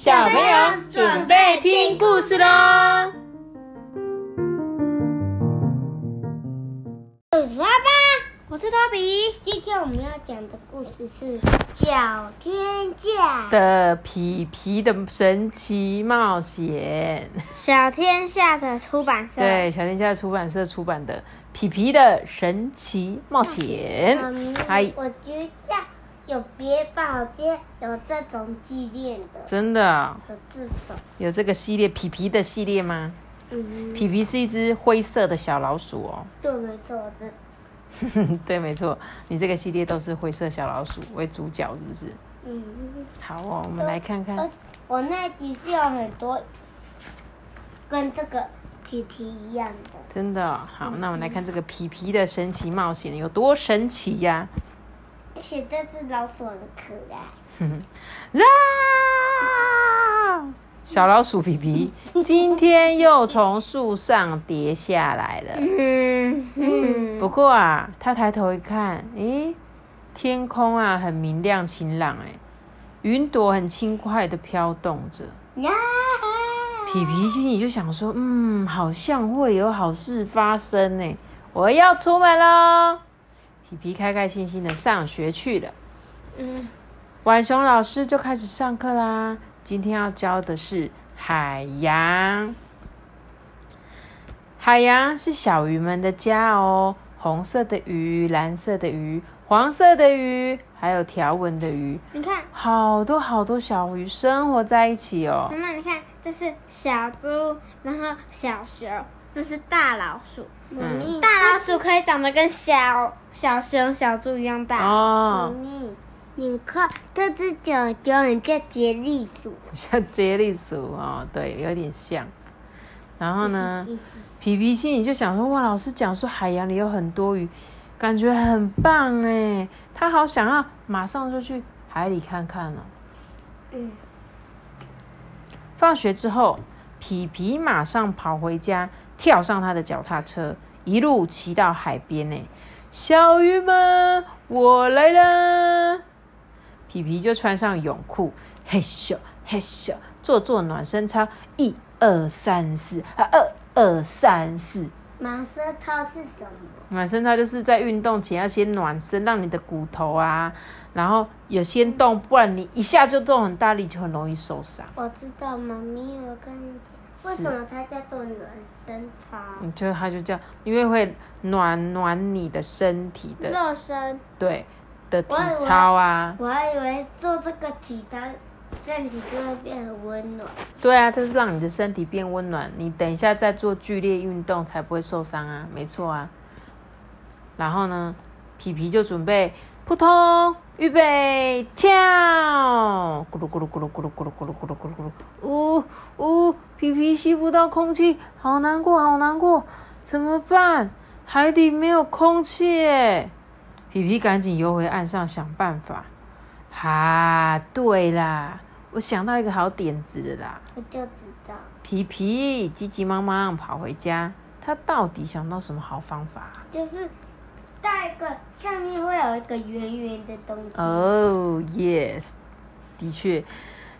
小朋友准备听故事喽！我是爸爸，我是托比。今天我们要讲的故事是《小天下》的皮皮的神奇冒险。小天下的出版社，对，小天下出版社出版的《皮皮的神奇冒险》。嗨，我觉得有别宝街有这种纪念的，真的啊有这种，有这个系列皮皮的系列吗？嗯，皮皮是一只灰色的小老鼠哦。对，没错，我的，对，没错，你这个系列都是灰色小老鼠为主角，是不是？嗯，好哦，我们来看看呃。我那集是有很多跟这个皮皮一样的，真的哦、好，那我们来看这个皮皮的神奇冒险有多神奇呀、而且这只老鼠很可爱。啊！小老鼠皮皮今天又从树上跌下来了。嗯嗯，不过啊，他抬头一看，咦，天空啊很明亮晴朗，诶，云朵很轻快的飘动着。呀，皮皮心里就想说，嗯，好像会有好事发生呢，我要出门喽。皮皮开开心心的上学去了。嗯，浣熊老师就开始上课啦。今天要教的是海洋。海洋是小鱼们的家哦，红色的鱼、蓝色的鱼、黄色的鱼，还有条纹的鱼，你看，好多好多小鱼生活在一起哦妈。妈，你看，这是小猪，然后小熊，这是大老鼠。大老鼠可以长得跟小小熊、小猪一样大。妈哦，咪，你看这只脚脚很像杰利鼠。像杰利鼠哦，对，有点像。然后呢？皮皮心里就想说：“哇，老师讲说海洋里有很多鱼，感觉很棒哎，他好想要马上就去海里看看哦。”嗯，放学之后，皮皮马上跑回家，跳上他的脚踏车，一路骑到海边呢。小鱼们，我来啦！皮皮就穿上泳裤，嘿咻嘿咻，做做暖身操，一二三四，啊二二三四。暖身操是什么？暖身操就是在运动前要先暖身，让你的骨头啊，然后有先动，不然你一下就动很大力，就很容易受伤。我知道，妈咪，我跟你讲，为什么它叫做暖身操？你就它就这样，因为会暖暖你的身体的热身，对的体操啊，我还以为做这个体操，身体就会变很温暖。对啊，就是让你的身体变温暖，你等一下再做剧烈运动才不会受伤啊，没错啊。然后呢，皮皮就准备扑通，预备跳，咕噜咕噜咕噜咕噜咕噜咕噜咕噜咕噜咕噜，呜呜，皮皮吸不到空气，好难过，好难过，怎么办？海底没有空气耶！皮皮赶紧游回岸上想办法。哈，对啦，我想到一个好点子了啦！我就知道，皮皮急急忙忙跑回家，他到底想到什么好方法啊？就是带一个上面会有一个圆圆的东西。哦、yes，的确，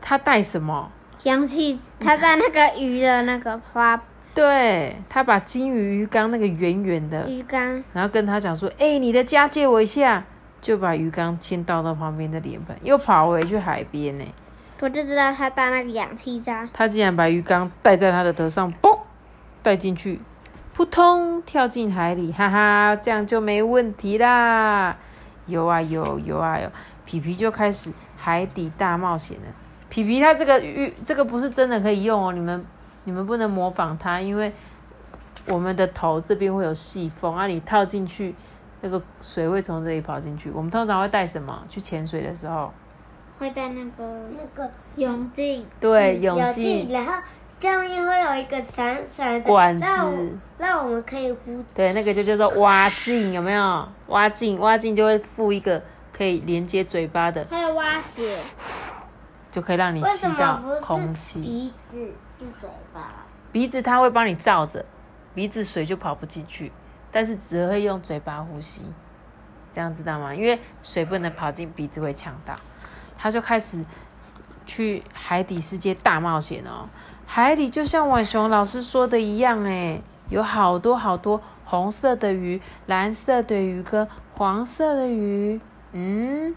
他带什么？氧气，它在那个鱼的那个花对他把金鱼鱼缸那个圆圆的，鱼缸，然后跟他讲说：“哎、你的家借我一下。”就把鱼缸先倒到旁边的脸盆，又跑回去海边呢。我就知道他带那个氧气罩。他竟然把鱼缸戴在他的头上，嘣，带进去，扑通跳进海里，哈哈，这样就没问题啦！游啊游，游啊游，皮皮就开始海底大冒险了。皮皮他这个鱼，这个不是真的可以用哦，你们你们不能模仿他，因为我们的头这边会有细缝啊，你套进去，那个水会从这里跑进去。我们通常会带什么去潜水的时候？会带那个那个泳镜，对，泳有镜镜，。然后上面会有一个闪闪的管子让我让我们可以呼对，那个就叫做蛙镜，有没有？蛙镜，蛙镜就会附一个可以连接嘴巴的，还有蛙鞋，就可以让你吸到空气。鼻子是嘴巴？鼻子它会帮你罩着，鼻子水就跑不进去，但是只会用嘴巴呼吸，这样知道吗？因为水不能跑进鼻子会呛到。他就开始去海底世界大冒险哦。海里就像婉雄老师说的一样，哎，有好多好多红色的鱼、蓝色的鱼跟黄色的鱼。嗯，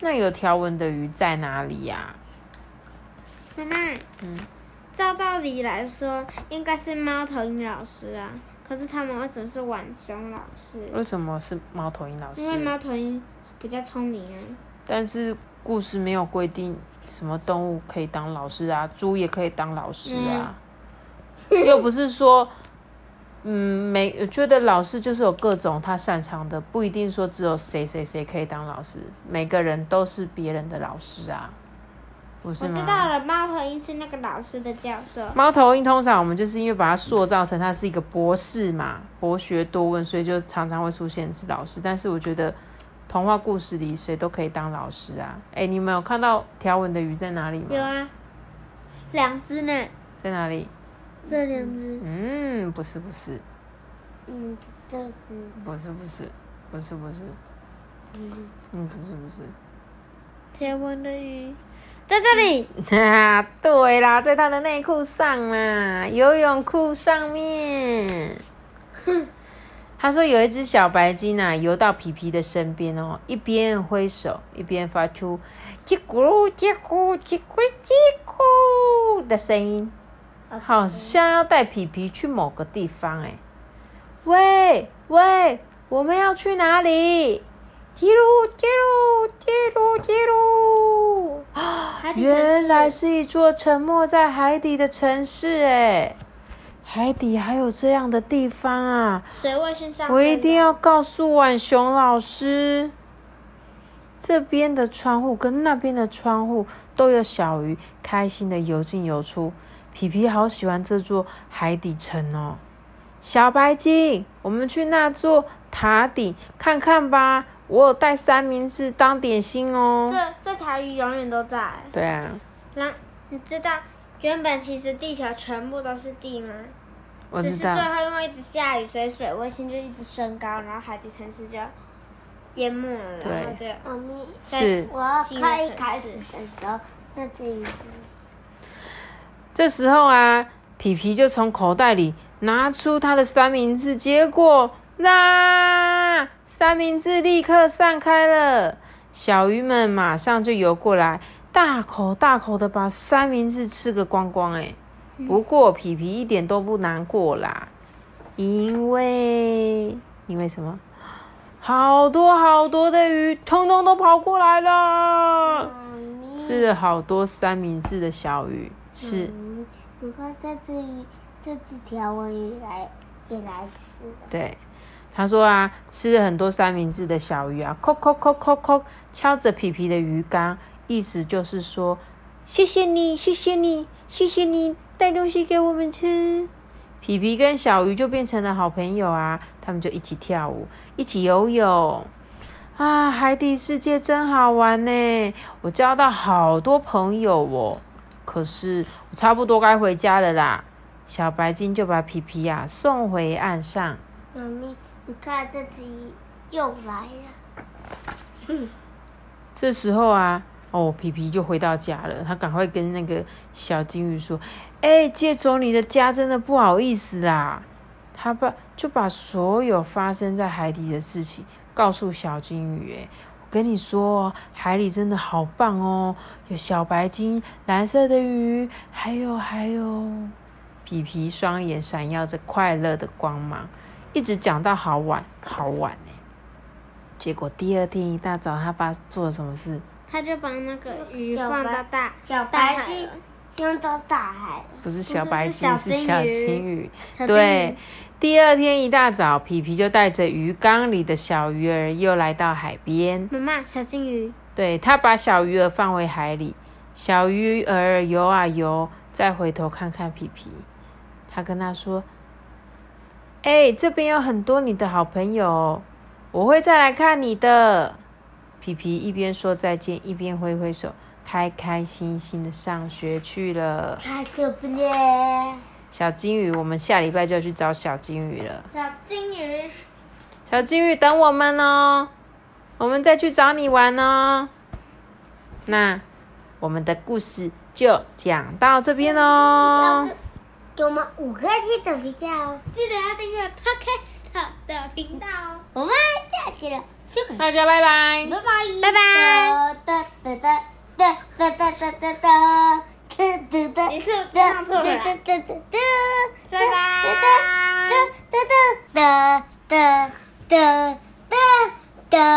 那有条纹的鱼在哪里呀？妈妈，嗯，照道理来说，应该是猫头鹰老师啊。可是他们为什么是浣熊老师？为什么是猫头鹰老师因为师？猫头鹰比较聪明啊。但是故事没有规定什么动物可以当老师啊，猪也可以当老师啊，又不是说，嗯，每我觉得老师就是有各种他擅长的，不一定说只有谁谁谁可以当老师，每个人都是别人的老师啊，不是我知道？了，猫头鹰是那个老师的教授。猫头鹰通常我们就是因为把它塑造成他是一个博士嘛，博学多问，所以就常常会出现是老师。但是我觉得童话故事里谁都可以当老师啊。哎，你们有看到条纹的鱼在哪里吗？有啊，两只呢，在哪里？这两只。嗯，不是不是嗯，这只不是不是不是不是，嗯不是不是。条纹的鱼在这里。哈，对啦，在他的内裤上啦，游泳裤上面。哼 他说有一只小白鲸啊，游到皮皮的身边哦，一边挥手，一边发出“叽咕叽咕叽咕叽咕”的声音，好像要带皮皮去某个地方哎。喂喂，我们要去哪里？叽噜叽噜叽噜叽噜。海底城市原来是一座沉没在海底的城市哎，海底还有这样的地方啊！水位先上。我一定要告诉婉雄老师，这边的窗户跟那边的窗户都有小鱼开心的游进游出。皮皮好喜欢这座海底城哦。小白鲸，我们去那座塔顶看看吧。我有带三明治当点心哦。这这条鱼永远都在。对啊，那你知道，原本其实地球全部都是地吗？我知道只是最。后因为一直下雨，所以水位线就一直升高，然后海底城市就淹没了，对然后就妈咪，是我要一开始的时候，那只鱼这时候啊，皮皮就从口袋里拿出他的三明治，结果啦，三明治立刻散开了，小鱼们马上就游过来，大口大口的把三明治吃个光光。哎，不过皮皮一点都不难过啦，因为因为什么？好多好多的鱼，通通都跑过来了，吃了好多三明治的小鱼，是。你看这只鱼，这只条纹鱼来也来吃。对，他说啊，吃了很多三明治的小鱼啊，叩叩叩叩叩，敲着皮皮的鱼缸，意思就是说，谢谢你，谢谢你，谢谢你带东西给我们吃。皮皮跟小鱼就变成了好朋友啊，他们就一起跳舞，一起游泳。啊，海底世界真好玩呢！我交到好多朋友哦。可是我差不多该回家了啦。小白鲸就把皮皮呀、送回岸上。妈咪，你看这只又来了。这时候啊，哦，皮皮就回到家了。他赶快跟那个小金鱼说：“哎、借走你的家真的不好意思啦。”他把就把所有发生在海底的事情告诉小金鱼。哎，我跟你说，海里真的好棒哦，有小白鲸、蓝色的鱼，还有还有。皮皮双眼闪耀着快乐的光芒，一直讲到好晚好晚呢。结果第二天一大早，他爸做了什么事？他就把那个鱼放到大小白鲸了用到大海。不是小白是鲸，是小小金鱼对，第二天一大早，皮皮就带着鱼缸里的小鱼儿又来到海边。妈妈，小金鱼，对他把小鱼儿放回海里，小鱼儿游啊游，再回头看看皮皮，他跟他说：“哎、这边有很多你的好朋友哦，我会再来看你的。”皮皮一边说再见，一边挥挥手，开开心心的上学去了。太可不见。小金鱼，我们下礼拜就要去找小金鱼了。小金鱼，小金鱼，等我们哦，我们再去找你玩哦。那我们的故事就讲到这边喽。给我们五颗星的评价哦。记得要订阅 Podcast 的频道哦。我们下期了。大家拜拜。拜拜，拜拜。哒哒哒哒哒哒哒哒哒。你是不是唱错了？哒哒哒哒哒。拜拜。